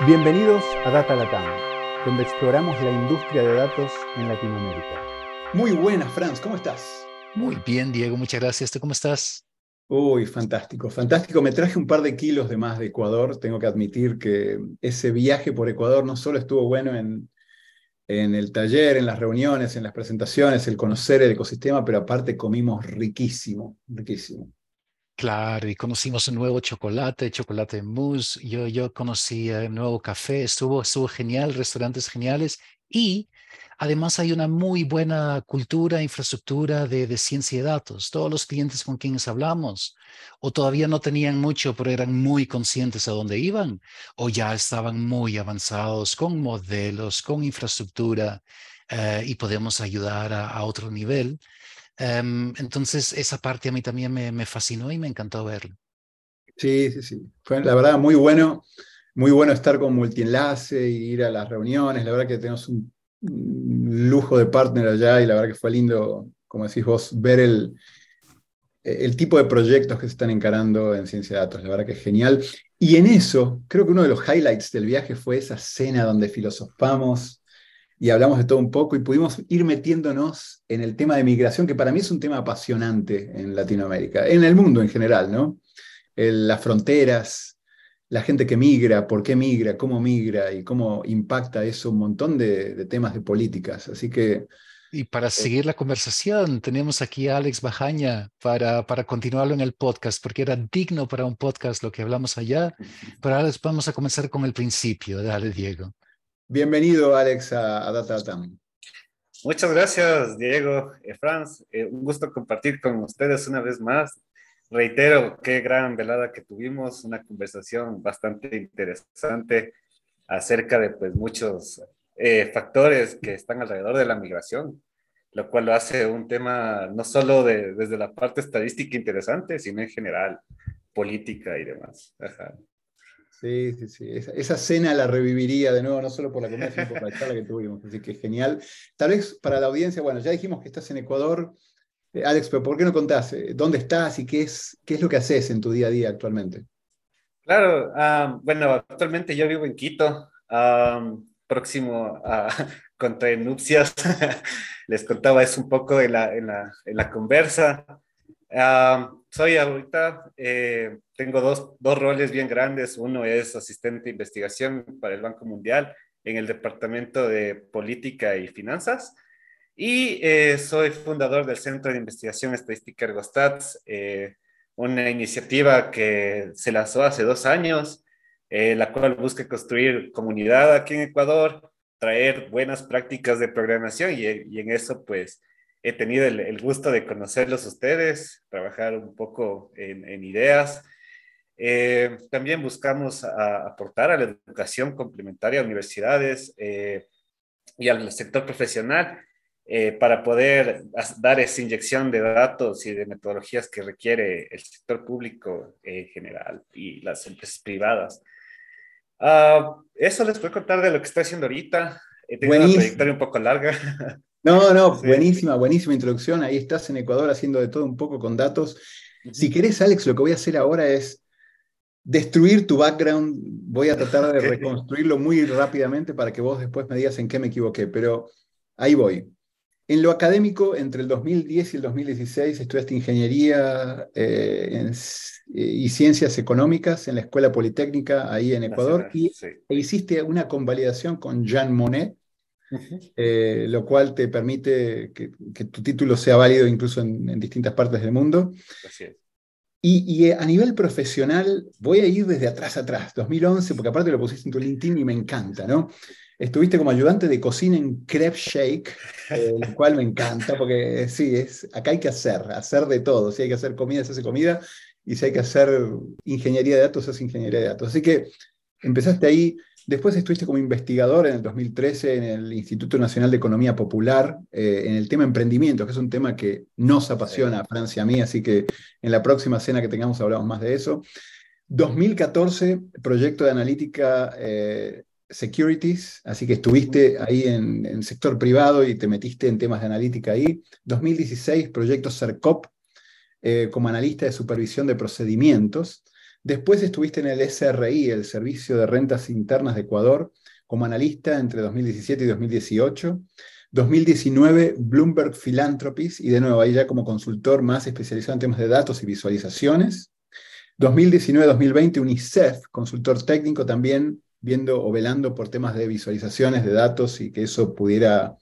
Bienvenidos a Data Latam, donde exploramos la industria de datos en Latinoamérica. Muy buenas, Franz, ¿cómo estás? Muy bien, Diego, muchas gracias. ¿Tú cómo estás? Uy, fantástico, fantástico. Me traje un par de kilos de más de Ecuador. Tengo que admitir que ese viaje por Ecuador no solo estuvo bueno en, en el taller, en las reuniones, en las presentaciones, el conocer el ecosistema, pero aparte comimos riquísimo, riquísimo. Claro, y conocimos un nuevo chocolate, chocolate mousse. Yo, yo conocí el nuevo café, estuvo, estuvo genial, restaurantes geniales. Y además hay una muy buena cultura, infraestructura de, de ciencia y datos. Todos los clientes con quienes hablamos, o todavía no tenían mucho, pero eran muy conscientes a dónde iban, o ya estaban muy avanzados con modelos, con infraestructura, eh, y podemos ayudar a otro nivel. Em, entonces, esa parte a mí también me, fascinó y me encantó verlo. Sí, sí, sí. Fue la verdad muy bueno, muy bueno estar con multienlace y ir a las reuniones. La verdad que tenemos un, lujo de partner allá y la verdad que fue lindo, como decís vos, ver el, el tipo de proyectos que se están encarando en ciencia de datos. La verdad que es genial. Y en eso, creo que uno de los highlights del viaje fue esa cena donde filosofamos y hablamos de todo un poco y pudimos ir metiéndonos en el tema de migración, que para mí es un tema apasionante en Latinoamérica, en el mundo en general, ¿no? El, las fronteras, la gente que migra, por qué migra, cómo migra y cómo impacta eso un montón de, de temas de políticas. Así que... Y para seguir la conversación, tenemos aquí a Alex Bajaña para, para continuarlo en el podcast, porque era digno para un podcast lo que hablamos allá. Pero ahora vamos a comenzar con el principio. Dale, Diego. Bienvenido, Alex, a, a DataTam. Muchas gracias, Diego. Eh, Franz, eh, un gusto compartir con ustedes una vez más. Reitero, qué gran velada que tuvimos, una conversación bastante interesante acerca de pues, muchos eh, factores que están alrededor de la migración, lo cual lo hace un tema no solo de, desde la parte estadística interesante, sino en general, política y demás. Ajá. Sí, sí, sí. Esa, esa, cena la reviviría de nuevo, no solo por la comida, sino por la charla que tuvimos. Así que genial. Tal vez para la audiencia, bueno, ya dijimos que estás en Ecuador. Eh, Alex, pero ¿por qué no contás eh, dónde estás y qué es, qué es lo que haces en tu día a día actualmente? Claro, um, bueno, actualmente yo vivo en Quito, um, próximo a contra nupcias. Les contaba eso un poco en la, en la, en la conversa. Um, soy ahorita, eh, tengo dos, dos, roles bien grandes. Uno es asistente de investigación para el Banco Mundial en el Departamento de Política y Finanzas. Y eh, soy fundador del Centro de Investigación Estadística Ergostats, eh, una iniciativa que se lanzó hace dos años, eh, la cual busca construir comunidad aquí en Ecuador, traer buenas prácticas de programación y, y en eso pues he tenido el, el, gusto de conocerlos ustedes, trabajar un poco en, en ideas. Eh, también buscamos a, aportar a la educación complementaria a universidades eh, y al sector profesional eh, para poder dar esa inyección de datos y de metodologías que requiere el sector público en general y las empresas privadas. Uh, eso les voy a contar de lo que estoy haciendo ahorita. He tenido Buenísimo. una trayectoria un poco larga. No, no, buenísima, buenísima introducción. Ahí estás en Ecuador haciendo de todo un poco con datos. Si querés, Alex, lo que voy a hacer ahora es destruir tu background. Voy a tratar de reconstruirlo muy rápidamente para que vos después me digas en qué me equivoqué, pero ahí voy. En lo académico, entre el 2010 y el 2016, estudiaste ingeniería eh, en, y ciencias económicas en la Escuela Politécnica, ahí en Ecuador, y sí. e hiciste una convalidación con Jean Monnet, eh, lo cual te permite que, que, tu título sea válido incluso en, en distintas partes del mundo. Y, y, a nivel profesional, voy a ir desde atrás atrás, 2011, porque aparte lo pusiste en tu LinkedIn y me encanta, ¿no? Estuviste como ayudante de cocina en Crepe Shake, eh, el cual me encanta, porque sí, es, acá hay que hacer, hacer de todo. Si hay que hacer comida, se hace comida, y si hay que hacer ingeniería de datos, se hace ingeniería de datos. Así que empezaste ahí, Después estuviste como investigador en el 2013 en el Instituto Nacional de Economía Popular, eh, en el tema emprendimiento, que es un tema que nos apasiona a Francia y a mí, así que en la próxima cena que tengamos hablamos más de eso. 2014, proyecto de analítica eh, Securities, así que estuviste ahí en, el sector privado y te metiste en temas de analítica ahí. 2016, proyecto CERCOP, eh, como analista de supervisión de procedimientos. Después estuviste en el SRI, el Servicio de Rentas Internas de Ecuador, como analista entre 2017 y 2018. 2019, Bloomberg Philanthropies, y de nuevo ahí ya como consultor más especializado en temas de datos y visualizaciones. 2019-2020, UNICEF, consultor técnico también viendo o velando por temas de visualizaciones de datos y que eso pudiera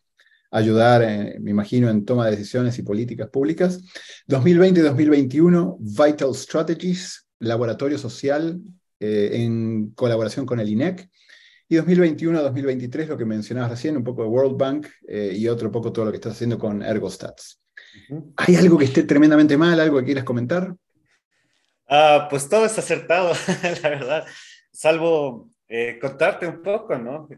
ayudar, eh, me imagino, en toma de decisiones y políticas públicas. 2020-2021, Vital Strategies, laboratorio social eh, en colaboración con el INEC. Y 2021-2023, lo que mencionabas recién, un poco de World Bank eh, y otro poco todo lo que estás haciendo con Ergostats. ¿Hay algo que esté tremendamente mal, algo que quieras comentar? Ah, pues todo es acertado, la verdad, salvo eh, contarte un poco, ¿no?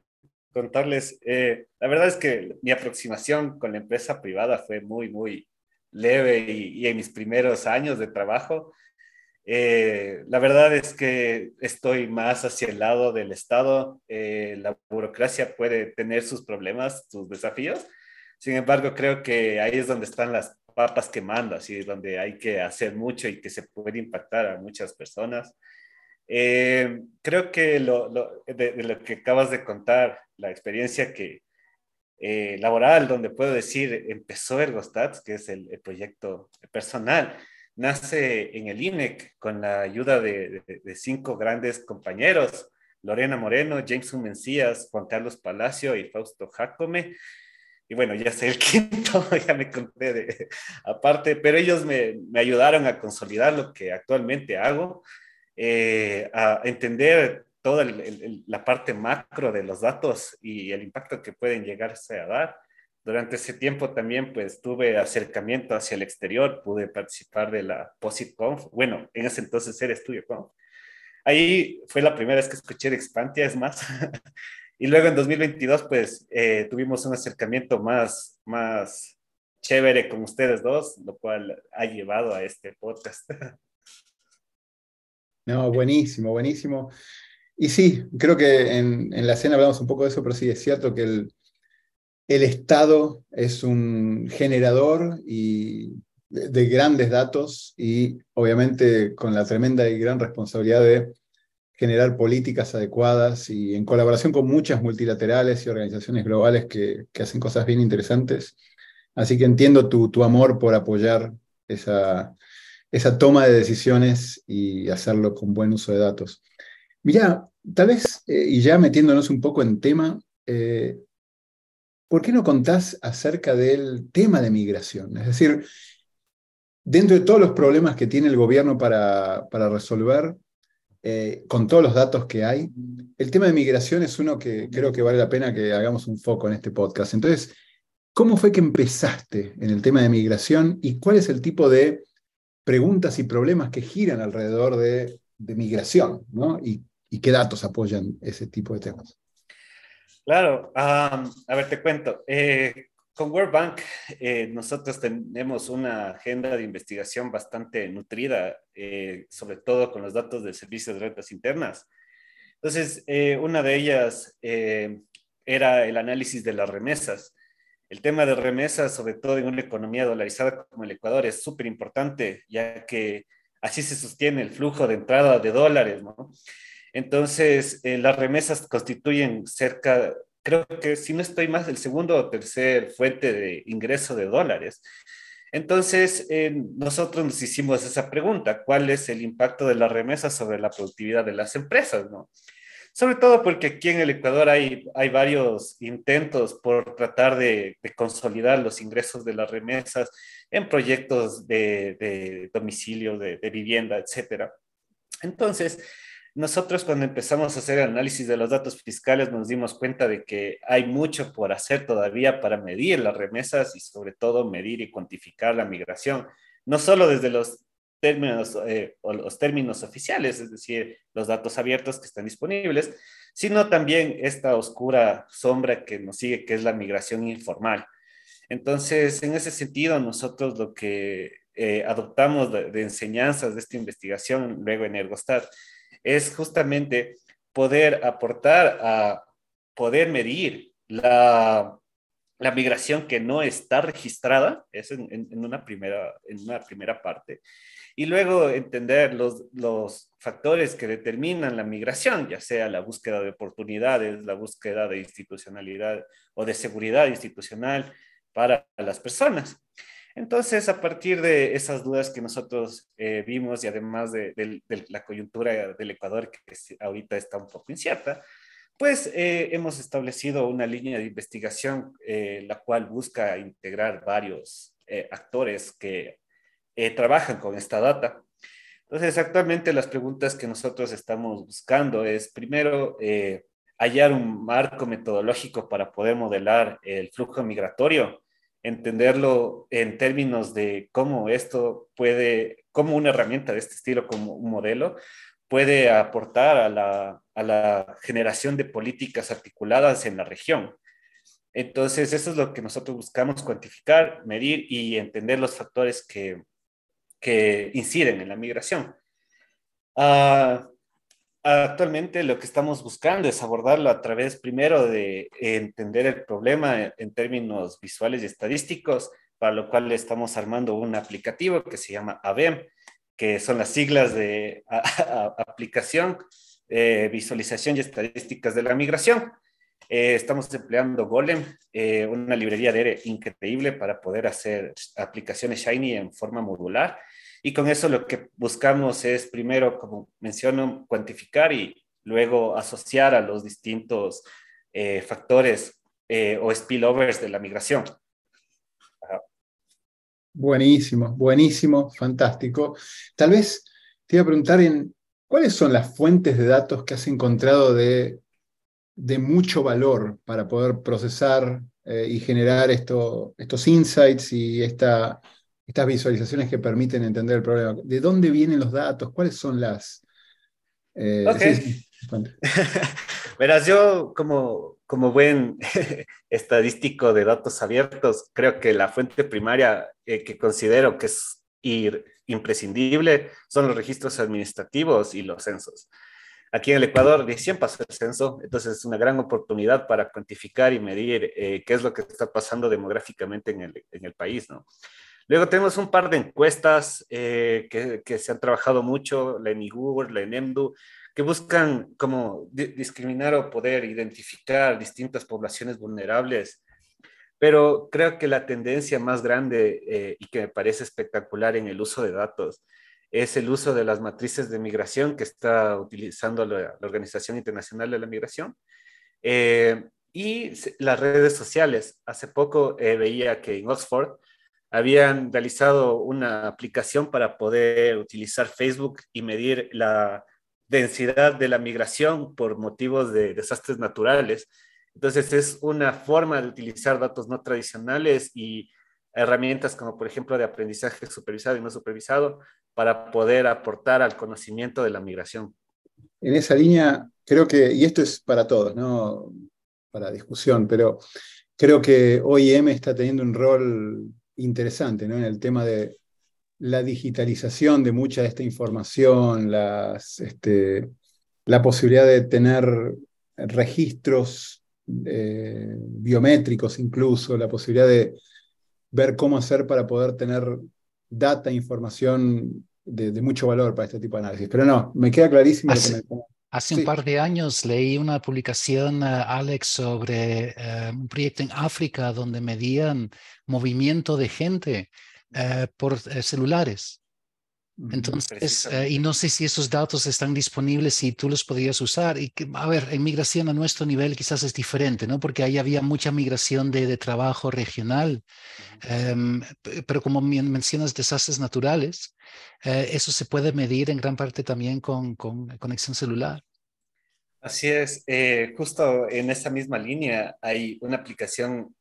Contarles, eh, la verdad es que mi aproximación con la empresa privada fue muy, muy leve y, en mis primeros años de trabajo, eh, la verdad es que estoy más hacia el lado del Estado. la burocracia puede tener sus problemas, sus desafíos. Sin embargo, creo que ahí es donde están las papas quemando, así donde hay que hacer mucho y que se puede impactar a muchas personas. Eh, creo que lo, de, lo que acabas de contar, la experiencia que eh, laboral, donde puedo decir, empezó Ergostats, que es el, proyecto personal, nace en el INEC con la ayuda de, cinco grandes compañeros, Lorena Moreno, James Mencías, Juan Carlos Palacio y Fausto Jacome. Y bueno, ya sé el quinto, ya me conté aparte, pero ellos me, me ayudaron a consolidar lo que actualmente hago eh, a entender toda la parte macro de los datos y el impacto que pueden llegarse a dar. Durante ese tiempo también pues tuve acercamiento hacia el exterior, pude participar de la POSITConf, bueno, en ese entonces era Estudio Conf. Ahí fue la primera vez que escuché de Expantia, es más. y luego en 2022 pues eh, tuvimos un acercamiento más, más chévere con ustedes dos, lo cual ha llevado a este podcast. No, buenísimo, buenísimo. Y sí, creo que en, la escena hablamos un poco de eso, pero sí es cierto que el, el Estado es un generador de, grandes datos y obviamente con la tremenda y gran responsabilidad de generar políticas adecuadas y en colaboración con muchas multilaterales y organizaciones globales que, hacen cosas bien interesantes. Así que entiendo tu, amor por apoyar esa, esa toma de decisiones y hacerlo con buen uso de datos. Mira, tal vez, eh, y ya metiéndonos un poco en tema, eh, ¿por qué no contás acerca del tema de migración? Es decir, dentro de todos los problemas que tiene el gobierno para, para resolver, eh, con todos los datos que hay, el tema de migración es uno que creo que vale la pena que hagamos un foco en este podcast. Entonces, ¿cómo fue que empezaste en el tema de migración y cuál es el tipo de preguntas y problemas que giran alrededor de, migración, ¿no? Y, qué datos apoyan ese tipo de temas. Claro, a ver, te cuento. Eh, con World Bank eh, nosotros tenemos una agenda de investigación bastante nutrida, eh, sobre todo con los datos del Servicio de Rentas Internas. Entonces, una de ellas era el análisis de las remesas. El tema de remesas, sobre todo en una economía dolarizada como el Ecuador, es súper importante, ya que así se sostiene el flujo de entrada de dólares, ¿no? Entonces, eh, las remesas constituyen cerca, creo que si no estoy más, el segundo o tercer fuente de ingreso de dólares. Entonces, eh, nosotros nos hicimos esa pregunta, ¿cuál es el impacto de las remesas sobre la productividad de las empresas, no? sobre todo porque aquí en el Ecuador hay, hay varios intentos por tratar de, consolidar los ingresos de las remesas en proyectos de, domicilio, de, vivienda, etc. Entonces, nosotros cuando empezamos a hacer el análisis de los datos fiscales nos dimos cuenta de que hay mucho por hacer todavía para medir las remesas y sobre todo medir y cuantificar la migración, no solo desde los términos eh, los términos oficiales, es decir, los datos abiertos que están disponibles, sino también esta oscura sombra que nos sigue, que es la migración informal. Entonces, en ese sentido, nosotros lo que eh, adoptamos de, de, enseñanzas de esta investigación, luego en Ergostat, es justamente poder aportar a poder medir la la migración que no está registrada, es en, una, primera, en una primera parte, y luego entender los, los factores que determinan la migración, ya sea la búsqueda de oportunidades, la búsqueda de institucionalidad o de seguridad institucional para las personas. Entonces, a partir de esas dudas que nosotros eh, vimos y además de, la coyuntura del Ecuador, que ahorita está un poco incierta, pues eh, hemos establecido una línea de investigación, eh, la cual busca integrar varios actores que trabajan con esta data. Entonces, actualmente las preguntas que nosotros estamos buscando es, primero, hallar un marco metodológico para poder modelar el flujo migratorio entenderlo en términos de cómo esto puede, cómo una herramienta de este estilo, como un modelo, puede aportar a la, a la generación de políticas articuladas en la región. Entonces, eso es lo que nosotros buscamos cuantificar, medir y entender los factores que, que inciden en la migración. Uh, Actualmente lo que estamos buscando es abordarlo a través primero de entender el problema en términos visuales y estadísticos, para lo cual estamos armando un aplicativo que se llama AVEM, que son las siglas de aplicación, eh, visualización y estadísticas de la migración. Eh, estamos empleando Golem, eh, una librería de R increíble para poder hacer aplicaciones Shiny en forma modular y con eso lo que buscamos es primero, como menciono, cuantificar y luego asociar a los distintos eh, factores eh, o spillovers de la migración. Buenísimo, buenísimo, fantástico. Tal vez te iba a preguntar en cuáles son las fuentes de datos que has encontrado de, de mucho valor para poder procesar eh, y generar esto, estos insights y esta, estas visualizaciones que permiten entender el problema. ¿De dónde vienen los datos? ¿Cuáles son las... Eh, Verás, yo como, como buen estadístico de datos abiertos, creo que la fuente primaria eh, que considero que es ir, imprescindible son los registros administrativos y los censos. Aquí en el Ecuador recién pasó el censo, entonces es una gran oportunidad para cuantificar y medir eh, qué es lo que está pasando demográficamente en el, en el país, ¿no? Luego tenemos un par de encuestas eh, que, se han trabajado mucho, la ENIGUR, la ENEMDU, que buscan como discriminar o poder identificar distintas poblaciones vulnerables. Pero creo que la tendencia más grande eh, y que me parece espectacular en el uso de datos es el uso de las matrices de migración que está utilizando la, Organización Internacional de la Migración. Eh, y las redes sociales. Hace poco veía que en Oxford habían realizado una aplicación para poder utilizar Facebook y medir la densidad de la migración por motivos de desastres naturales. Entonces es una forma de utilizar datos no tradicionales y herramientas como por ejemplo de aprendizaje supervisado y no supervisado para poder aportar al conocimiento de la migración. En esa línea, creo que, y esto es para todos, ¿no? Para discusión, pero creo que OIM está teniendo un rol interesante ¿no? en el tema de la digitalización de mucha de esta información, las, este, la posibilidad de tener registros eh, biométricos incluso, la posibilidad de ver cómo hacer para poder tener data, información de, mucho valor para este tipo de análisis. Pero no, me queda clarísimo. Hace, un par de años leí una publicación, uh, Alex, sobre eh, un proyecto en África donde medían movimiento de gente eh, por celulares. Entonces, eh, y no sé si esos datos están disponibles, si tú los podrías usar. Y que, a ver, en migración a nuestro nivel quizás es diferente, ¿no? Porque ahí había mucha migración de, de trabajo regional. Em, pero como mencionas desastres naturales, eso se puede medir en gran parte también con, con conexión celular. Así es, justo en esa misma línea hay una aplicación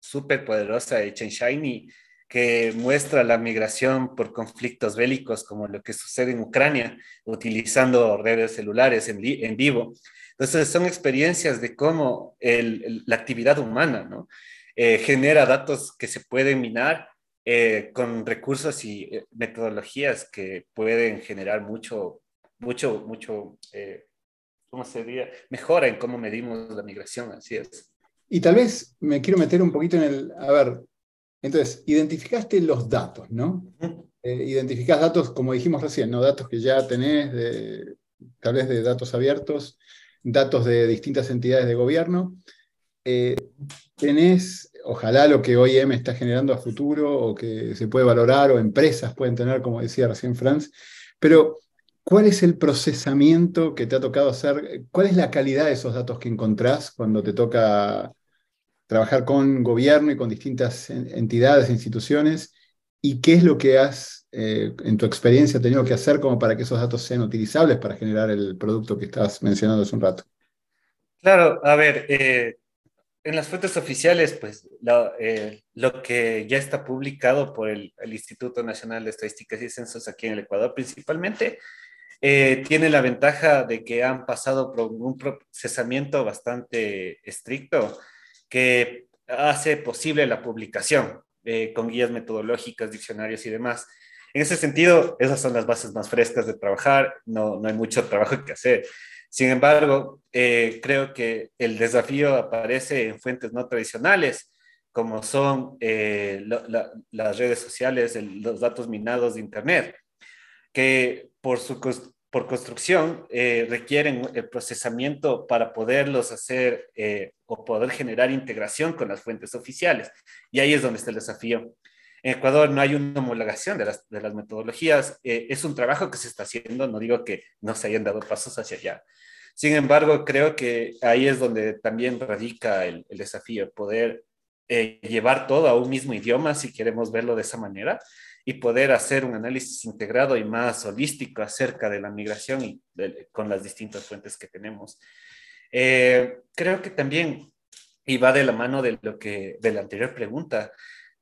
súper poderosa en Shiny que muestra la migración por conflictos bélicos como lo que sucede en Ucrania, utilizando redes celulares en, vivo. Entonces son experiencias de cómo la actividad humana ¿no? Eh, genera datos que se pueden minar eh, con recursos y eh, metodologías que pueden generar mucho, mucho, mucho, ¿cómo se diría? Mejora en cómo medimos la migración, así es. Y tal vez me quiero meter un poquito en el, a ver, entonces, identificaste los datos, ¿no? Eh, identificás datos, como dijimos recién, ¿no? Datos que ya tenés, de, tal vez de datos abiertos, datos de distintas entidades de gobierno. Eh, tenés, ojalá lo que OIM está generando a futuro o que se puede valorar o empresas pueden tener, como decía recién Franz, pero ¿cuál es el procesamiento que te ha tocado hacer? ¿Cuál es la calidad de esos datos que encontrás cuando te toca trabajar con gobierno y con distintas entidades e instituciones? ¿Y qué es lo que has, eh, en tu experiencia, tenido que hacer como para que esos datos sean utilizables para generar el producto que estás mencionando hace un rato? Claro, a ver, eh, en las fuentes oficiales, pues eh, lo, que ya está publicado por el, Instituto Nacional de Estadísticas y Censos aquí en el Ecuador principalmente, tiene la ventaja de que han pasado por un procesamiento bastante estricto que hace posible la publicación. Eh, con guías metodológicas, diccionarios y demás. En ese sentido, esas son las bases más frescas de trabajar, no, no hay mucho trabajo que hacer. Sin embargo, eh, creo que el desafío aparece en fuentes no tradicionales, como son eh, las redes sociales, los datos minados de Internet, que por su por construcción eh, requieren el procesamiento para poderlos hacer eh, o poder generar integración con las fuentes oficiales. Y ahí es donde está el desafío. En Ecuador no hay una homologación de las, de las metodologías. Eh, es un trabajo que se está haciendo, no digo que no se hayan dado pasos hacia allá. Sin embargo, creo que ahí es donde también radica el, el desafío, poder llevar todo a un mismo idioma, si queremos verlo de esa manera, y poder hacer un análisis integrado y más holístico acerca de la migración y con las distintas fuentes que tenemos. Eh, creo que también, y va de la mano de lo que de la anterior pregunta,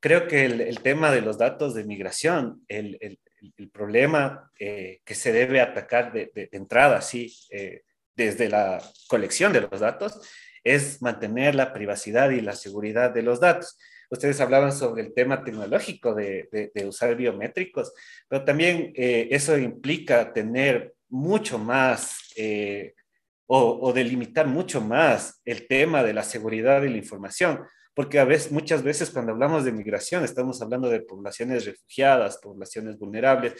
creo que el, tema de los datos de migración, el, el, el problema eh, que se debe atacar de, de, entrada, sí, eh, desde la colección de los datos, es mantener la privacidad y la seguridad de los datos ustedes hablaban sobre el tema tecnológico de, usar biométricos, pero también eh, eso implica tener mucho más eh, o, delimitar mucho más el tema de la seguridad y la información, porque a veces, muchas veces cuando hablamos de migración estamos hablando de poblaciones refugiadas, poblaciones vulnerables,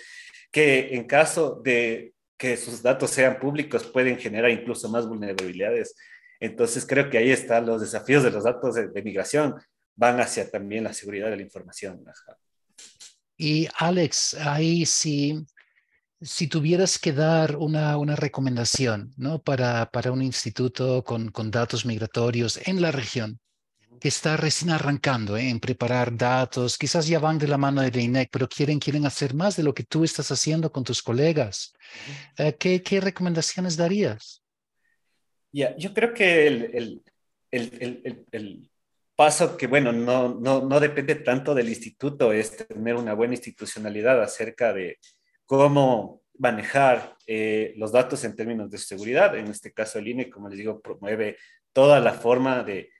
que en caso de que sus datos sean públicos pueden generar incluso más vulnerabilidades. Entonces creo que ahí están los desafíos de los datos de migración, van hacia también la seguridad de la información. Y Alex, ahí sí, si tuvieras que dar una, una recomendación ¿no? para, para un instituto con, con datos migratorios en la región, que está recién arrancando ¿eh? en preparar datos, quizás ya van de la mano de INEC, pero quieren, quieren hacer más de lo que tú estás haciendo con tus colegas. Eh, ¿qué, ¿qué, recomendaciones darías? Ya, yo creo que el, el, el, el, paso que, bueno, no, no, no depende tanto del instituto, es tener una buena institucionalidad acerca de cómo manejar eh, los datos en términos de seguridad. En este caso, el INE, como les digo, promueve toda la forma de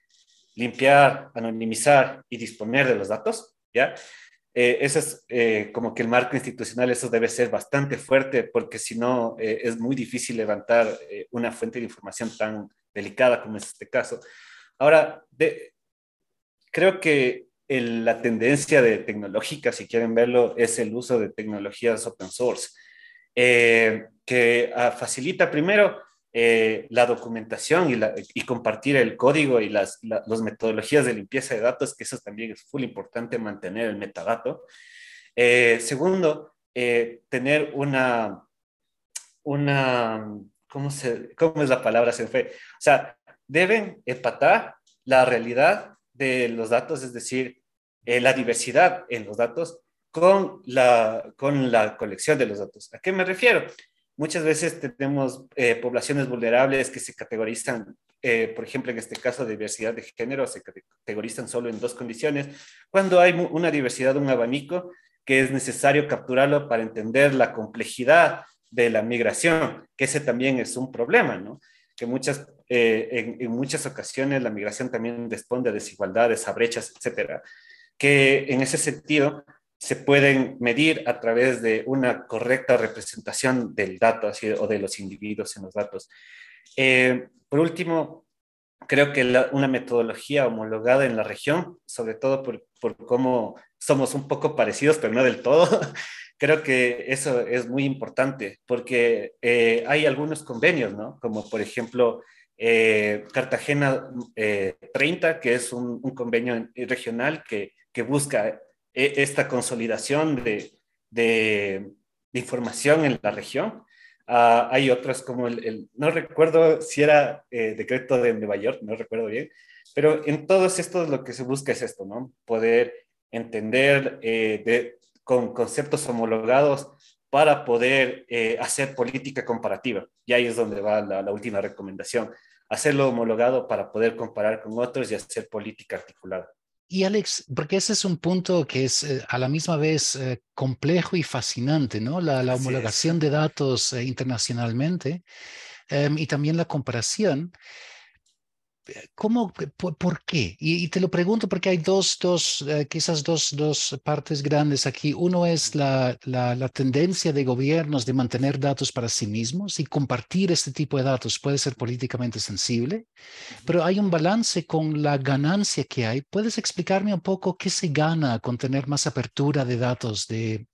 limpiar, anonimizar y disponer de los datos, ¿ya? Eh, eso es eh, como que el marco institucional, eso debe ser bastante fuerte, porque si no, es muy difícil levantar una fuente de información tan delicada como es este caso. Ahora, de, creo que la tendencia de tecnológica, si quieren verlo, es el uso de tecnologías open source, eh, que ah, facilita primero eh, la documentación y, compartir el código y las, metodologías de limpieza de datos, que eso también es muy importante mantener el metadato. Eh, segundo, tener una, una ¿cómo, se, ¿cómo es la palabra? Se fue. O sea, deben empatar la realidad de los datos, es decir, eh, la diversidad en los datos con la, con la colección de los datos. ¿A qué me refiero? Muchas veces tenemos eh, poblaciones vulnerables que se categorizan, eh, por ejemplo, en este caso diversidad de género, se categorizan solo en dos condiciones. Cuando hay una diversidad, un abanico, que es necesario capturarlo para entender la complejidad de la migración, que ese también es un problema, ¿no? que muchas, eh, en, muchas ocasiones la migración también responde a desigualdades, a brechas, etcétera, que en ese sentido se pueden medir a través de una correcta representación del dato así, o de los individuos en los datos. Eh, por último, creo que una metodología homologada en la región, sobre todo por, por cómo somos un poco parecidos, pero no del todo, creo que eso es muy importante porque eh, hay algunos convenios, ¿no? Como por ejemplo eh, Cartagena 30, eh, que es un, convenio regional que, busca esta consolidación de, información en la región. Ah, hay otras como el, no recuerdo si era decreto de Nueva York, no recuerdo bien, pero en todos estos lo que se busca es esto, ¿no? Poder entender de, con conceptos homologados para poder eh, hacer política comparativa. Y ahí es donde va la, última recomendación, hacerlo homologado para poder comparar con otros y hacer política articulada. Y Alex, porque ese es un punto que es eh, a la misma vez eh, complejo y fascinante, ¿no? La, homologación de datos internacionalmente em, y también la comparación. ¿Cómo, por, qué? Y, te lo pregunto porque hay dos, dos eh, quizás dos, dos, partes grandes aquí. Uno es la, la, tendencia de gobiernos de mantener datos para sí mismos y compartir este tipo de datos puede ser políticamente sensible, pero hay un balance con la ganancia que hay. ¿Puedes explicarme un poco qué se gana con tener más apertura de datos de,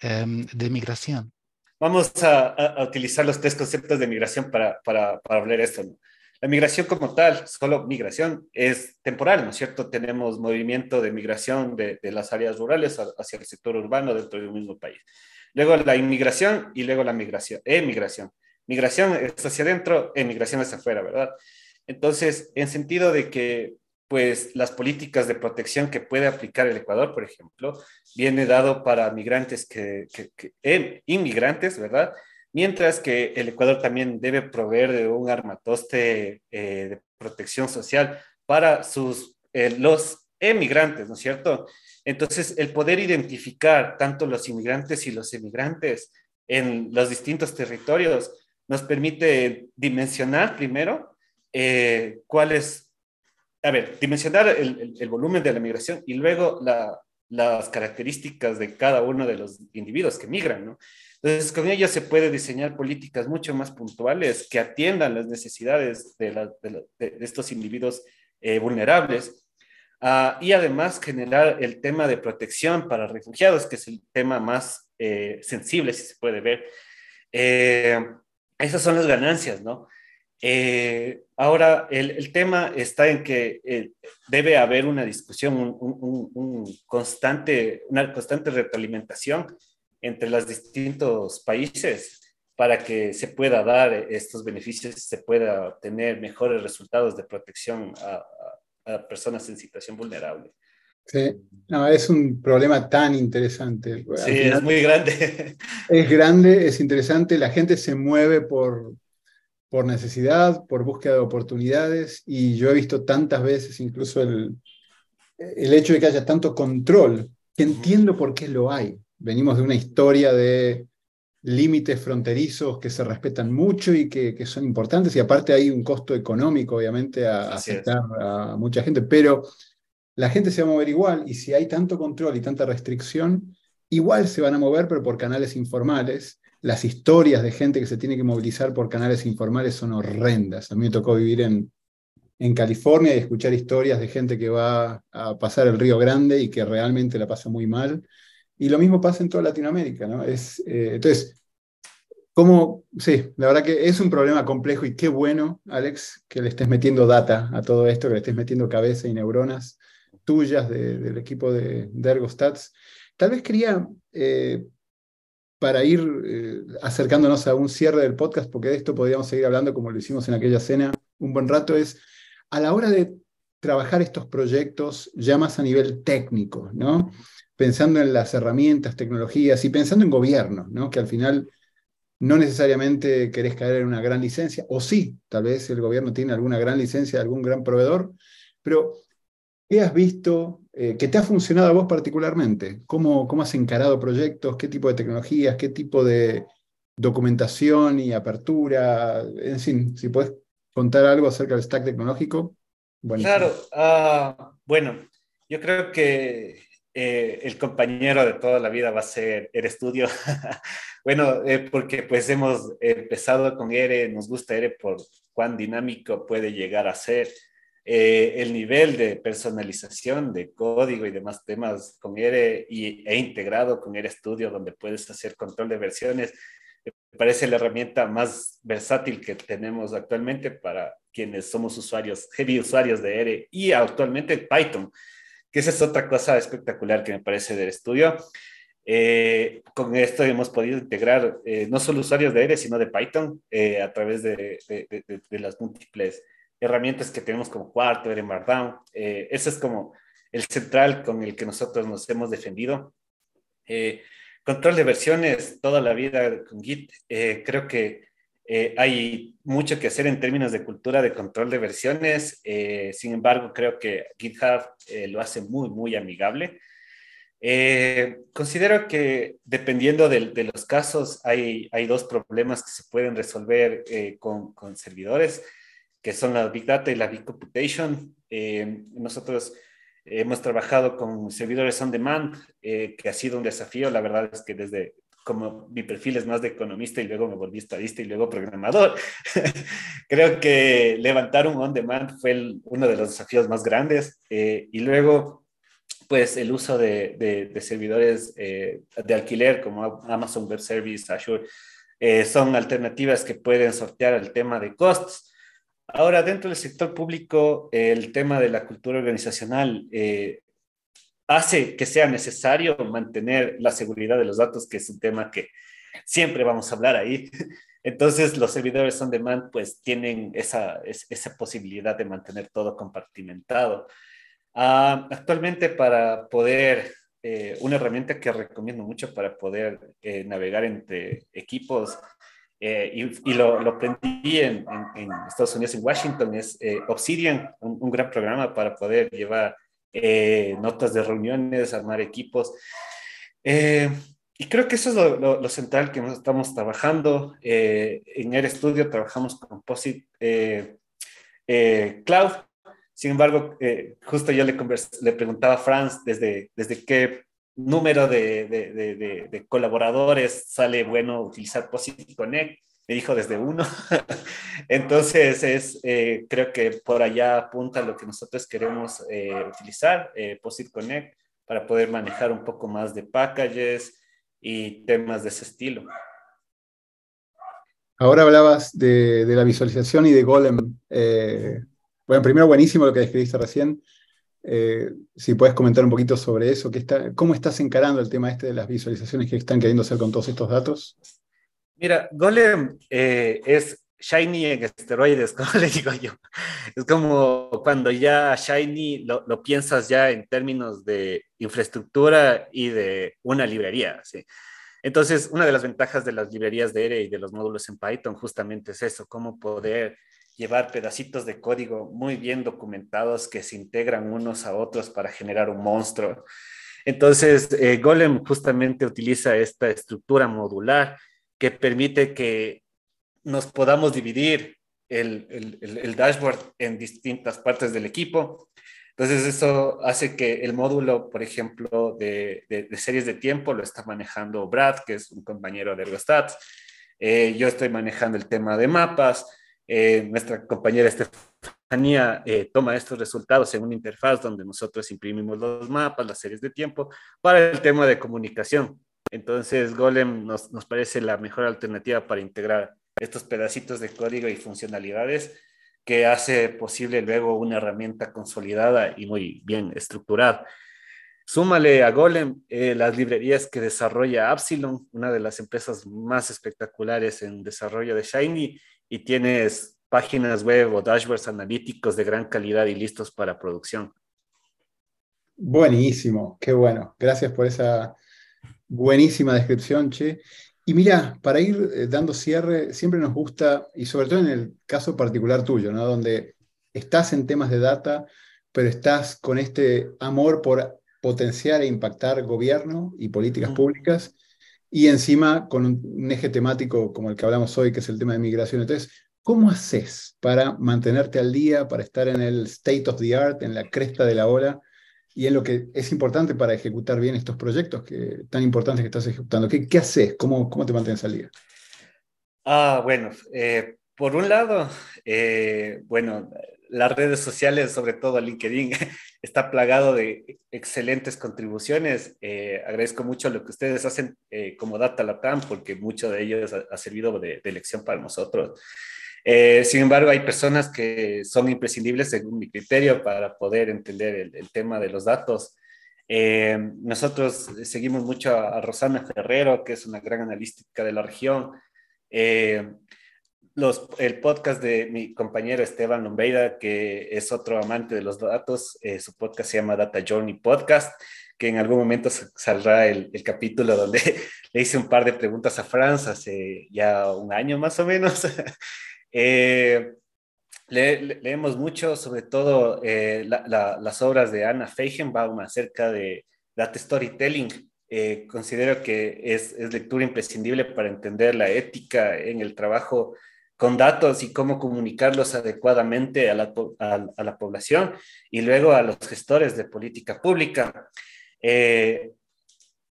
em, de migración? Vamos a, a, utilizar los tres conceptos de migración para, para, para hablar esto. ¿no? La migración como tal, solo migración, es temporal, ¿no es cierto? Tenemos movimiento de migración de, las áreas rurales hacia el sector urbano dentro de un mismo país. Luego la inmigración y luego la migración, emigración. Migración es hacia adentro, emigración es afuera, ¿verdad? Entonces, en sentido de que, pues, las políticas de protección que puede aplicar el Ecuador, por ejemplo, viene dado para migrantes que, que, em, inmigrantes, ¿verdad? Mientras que el Ecuador también debe proveer de un armatoste eh, de protección social para sus, eh, los emigrantes, ¿no es cierto? Entonces, el poder identificar tanto los inmigrantes y los emigrantes en los distintos territorios nos permite dimensionar primero eh, cuál es, a ver, dimensionar el, el, volumen de la migración y luego la, las características de cada uno de los individuos que migran, ¿no? Entonces, con ello se puede diseñar políticas mucho más puntuales que atiendan las necesidades de, estos individuos eh, vulnerables ah, y además generar el tema de protección para refugiados, que es el tema más eh, sensible, si se puede ver. Eh, esas son las ganancias, ¿no? ahora, el, tema está en que debe haber una discusión, un, constante, una constante retroalimentación entre los distintos países para que se pueda dar estos beneficios se pueda tener mejores resultados de protección a, personas en situación vulnerable. Sí, no, es un problema tan interesante. Sí, es muy grande. Es grande, es interesante, la gente se mueve por, por necesidad, por búsqueda de oportunidades, y yo he visto tantas veces incluso el, el hecho de que haya tanto control, que entiendo por qué lo hay venimos de una historia de límites fronterizos que se respetan mucho y que, son importantes, y aparte hay un costo económico, obviamente, a, aceptar a mucha gente, pero la gente se va a mover igual, y si hay tanto control y tanta restricción, igual se van a mover, pero por canales informales. Las historias de gente que se tiene que movilizar por canales informales son horrendas. A mí me tocó vivir en, en California y escuchar historias de gente que va a pasar el Río Grande y que realmente la pasa muy mal y lo mismo pasa en toda Latinoamérica, ¿no? Es, eh, entonces, ¿cómo? Sí, la verdad que es un problema complejo y qué bueno, Alex, que le estés metiendo data a todo esto, que le estés metiendo cabeza y neuronas tuyas del equipo de, de, Ergostats. Tal vez quería, eh, para ir eh, acercándonos a un cierre del podcast, porque de esto podríamos seguir hablando como lo hicimos en aquella cena un buen rato, es a la hora de trabajar estos proyectos ya más a nivel técnico, ¿no? Pensando en las herramientas, tecnologías y pensando en gobierno, ¿no? que al final no necesariamente querés caer en una gran licencia, o sí, tal vez el gobierno tiene alguna gran licencia, algún gran proveedor, pero ¿qué has visto eh, que te ha funcionado a vos particularmente? ¿Cómo, ¿Cómo has encarado proyectos? ¿Qué tipo de tecnologías? ¿Qué tipo de documentación y apertura? En fin, si puedes contar algo acerca del stack tecnológico. Claro, ah, bueno, yo creo que eh, el compañero de toda la vida va a ser el estudio. bueno, eh, porque pues hemos empezado con ERE, nos gusta ERE por cuán dinámico puede llegar a ser. Eh, el nivel de personalización de código y demás temas con ERE y, e integrado con ERE Studio, donde puedes hacer control de versiones, me parece la herramienta más versátil que tenemos actualmente para quienes somos usuarios, heavy usuarios de ERE y actualmente Python que esa es otra cosa espectacular que me parece del estudio. Eh, con esto hemos podido integrar eh, no solo usuarios de R, sino de Python eh, a través de, de, las múltiples herramientas que tenemos como Quarto, R Markdown. ese es como el central con el que nosotros nos hemos defendido. control de versiones toda la vida con Git. creo que eh, hay mucho que hacer en términos de cultura de control de versiones. Eh, sin embargo, creo que GitHub eh, lo hace muy, muy amigable. considero que dependiendo de, de, los casos, hay, hay dos problemas que se pueden resolver con, con, servidores, que son la Big Data y la Big Computation. nosotros hemos trabajado con servidores on demand, que ha sido un desafío. La verdad es que desde como mi perfil es más de economista y luego me volví estadista y luego programador, creo que levantar un on-demand fue uno de los desafíos más grandes. Eh, y luego, pues el uso de, de, servidores eh, de alquiler como Amazon Web Service, Azure, eh, son alternativas que pueden sortear el tema de costos. Ahora, dentro del sector público, el tema de la cultura organizacional hace que sea necesario mantener la seguridad de los datos, que es un tema que siempre vamos a hablar ahí. Entonces, los servidores on demand pues tienen esa, esa posibilidad de mantener todo compartimentado. Ah, actualmente, para poder, eh, una herramienta que recomiendo mucho para poder eh, navegar entre equipos, eh, y, lo, lo, aprendí en, Estados Unidos, en Washington, es Obsidian, un, gran programa para poder llevar eh, notas de reuniones, armar equipos. Eh, y creo que eso es lo, central que estamos trabajando. Eh, en el estudio trabajamos con POSIT Cloud. Sin embargo, justo yo le, le preguntaba a Franz desde, desde qué número de, de, de, colaboradores sale bueno utilizar POSIT Connect me dijo desde uno. Entonces, es, eh, creo que por allá apunta lo que nosotros queremos eh, utilizar, eh, POSIT Connect, para poder manejar un poco más de packages y temas de ese estilo. Ahora hablabas de, la visualización y de Golem. bueno, primero buenísimo lo que describiste recién. si puedes comentar un poquito sobre eso, está, ¿cómo estás encarando el tema este de las visualizaciones que están queriendo hacer con todos estos datos? Mira, Golem eh, es Shiny en esteroides, como le digo yo. Es como cuando ya Shiny lo, piensas ya en términos de infraestructura y de una librería. ¿sí? Entonces, una de las ventajas de las librerías de ERE y de los módulos en Python justamente es eso, cómo poder llevar pedacitos de código muy bien documentados que se integran unos a otros para generar un monstruo. Entonces, eh, Golem justamente utiliza esta estructura modular que permite que nos podamos dividir el, el, dashboard en distintas partes del equipo. Entonces eso hace que el módulo, por ejemplo, de, de, series de tiempo lo está manejando Brad, que es un compañero de Ergostats. Eh, yo estoy manejando el tema de mapas. Eh, nuestra compañera Estefanía eh, toma estos resultados en una interfaz donde nosotros imprimimos los mapas, las series de tiempo, para el tema de comunicación. Entonces, Golem nos, parece la mejor alternativa para integrar estos pedacitos de código y funcionalidades que hace posible luego una herramienta consolidada y muy bien estructurada. Súmale a Golem eh, las librerías que desarrolla Absilon, una de las empresas más espectaculares en desarrollo de Shiny, y tienes páginas web o dashboards analíticos de gran calidad y listos para producción. Buenísimo, qué bueno. Gracias por esa Buenísima descripción, Che. Y mira, para ir eh, dando cierre, siempre nos gusta, y sobre todo en el caso particular tuyo, ¿no? donde estás en temas de data, pero estás con este amor por potenciar e impactar gobierno y políticas públicas, y encima con un, eje temático como el que hablamos hoy, que es el tema de migración. Entonces, ¿cómo haces para mantenerte al día, para estar en el state of the art, en la cresta de la ola, y en lo que es importante para ejecutar bien estos proyectos que, tan importantes que estás ejecutando. ¿Qué, qué haces? ¿Cómo, ¿Cómo te mantienes al día? Ah, bueno, eh, por un lado, eh, bueno, las redes sociales, sobre todo LinkedIn, está plagado de excelentes contribuciones. Eh, agradezco mucho lo que ustedes hacen como Data Latam, porque mucho de ellos ha, servido de, de, lección para nosotros. Eh, sin embargo, hay personas que son imprescindibles, según mi criterio, para poder entender el, el tema de los datos. nosotros seguimos mucho a, a, Rosana Ferrero, que es una gran analítica de la región los, el podcast de mi compañero Esteban Lombeida, que es otro amante de los datos. Eh, su podcast se llama Data Journey Podcast, que en algún momento saldrá el, el, capítulo donde le hice un par de preguntas a Franz hace ya un año más o menos. eh, le, le, leemos mucho, sobre todo eh, la, la, las obras de Anna Feigenbaum acerca de data storytelling. Eh, considero que es, es lectura imprescindible para entender la ética en el trabajo con datos y cómo comunicarlos adecuadamente a la, a, a la población y luego a los gestores de política pública. Eh,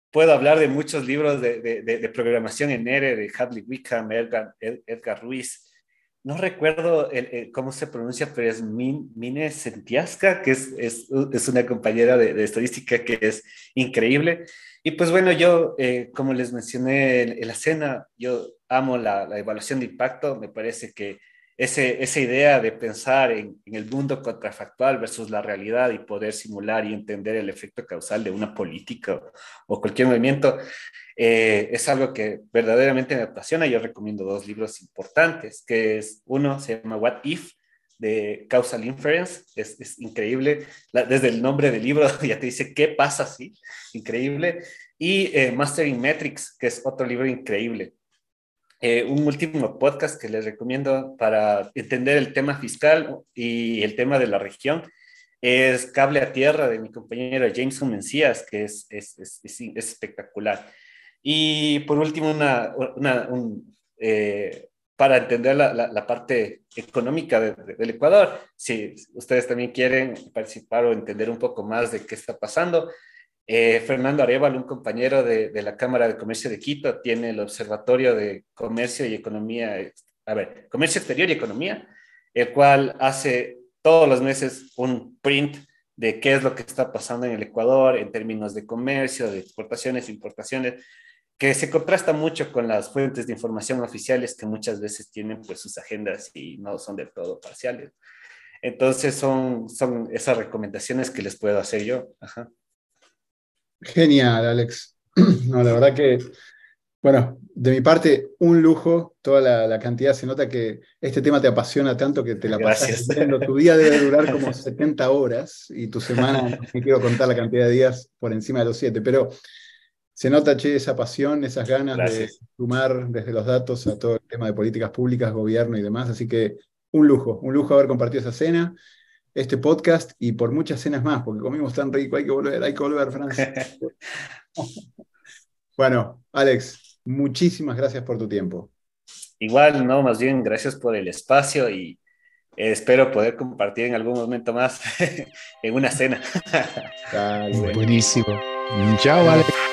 puedo hablar de muchos libros de, de, de, programación en R, de Hadley Wickham, Edgar, Edgar Ruiz. No recuerdo cómo se pronuncia, pero es Min, Mine Sentiasca, que es, es, es una compañera de, estadística que es increíble. Y pues bueno, yo, eh, como les mencioné en, la cena, yo amo la, la, evaluación de impacto. Me parece que ese, esa idea de pensar en, el mundo contrafactual versus la realidad y poder simular y entender el efecto causal de una política o cualquier movimiento eh, es algo que verdaderamente me apasiona. Yo recomiendo dos libros importantes, que es uno se llama What If, de Causal Inference, es, increíble, desde el nombre del libro ya te dice qué pasa así, increíble, y eh, Mastering Metrics, que es otro libro increíble. Eh, un último podcast que les recomiendo para entender el tema fiscal y el tema de la región es Cable a Tierra de mi compañero Jameson Mencías, que es, es espectacular. Y por último, una, una un, eh, para entender la, la, la parte económica de, de, del Ecuador. Si ustedes también quieren participar o entender un poco más de qué está pasando, eh, Fernando Arevalo, un compañero de, de, la Cámara de Comercio de Quito, tiene el Observatorio de Comercio y Economía, a ver, Comercio Exterior y Economía, el cual hace todos los meses un print de qué es lo que está pasando en el Ecuador en términos de comercio, de exportaciones, importaciones, que se contrasta mucho con las fuentes de información oficiales que muchas veces tienen pues sus agendas y no son del todo parciales. Entonces son, son esas recomendaciones que les puedo hacer yo. Ajá. Genial, Alex. No, la verdad que, bueno, de mi parte, un lujo, toda la, la, cantidad, se nota que este tema te apasiona tanto que te la pasas. Tu día debe durar como 70 horas y tu semana, no me quiero contar la cantidad de días por encima de los 7, pero se nota, che, esa pasión, esas ganas Gracias. de sumar desde los datos a todo el tema de políticas públicas, gobierno y demás. Así que un lujo, un lujo haber compartido esa cena, este podcast y por muchas cenas más, porque comimos tan rico, hay que volver, hay que volver, Francia. bueno, Alex, muchísimas gracias por tu tiempo. Igual, no, más bien, gracias por el espacio y espero poder compartir en algún momento más en una cena. Dale, Buenísimo. Chao, Alex.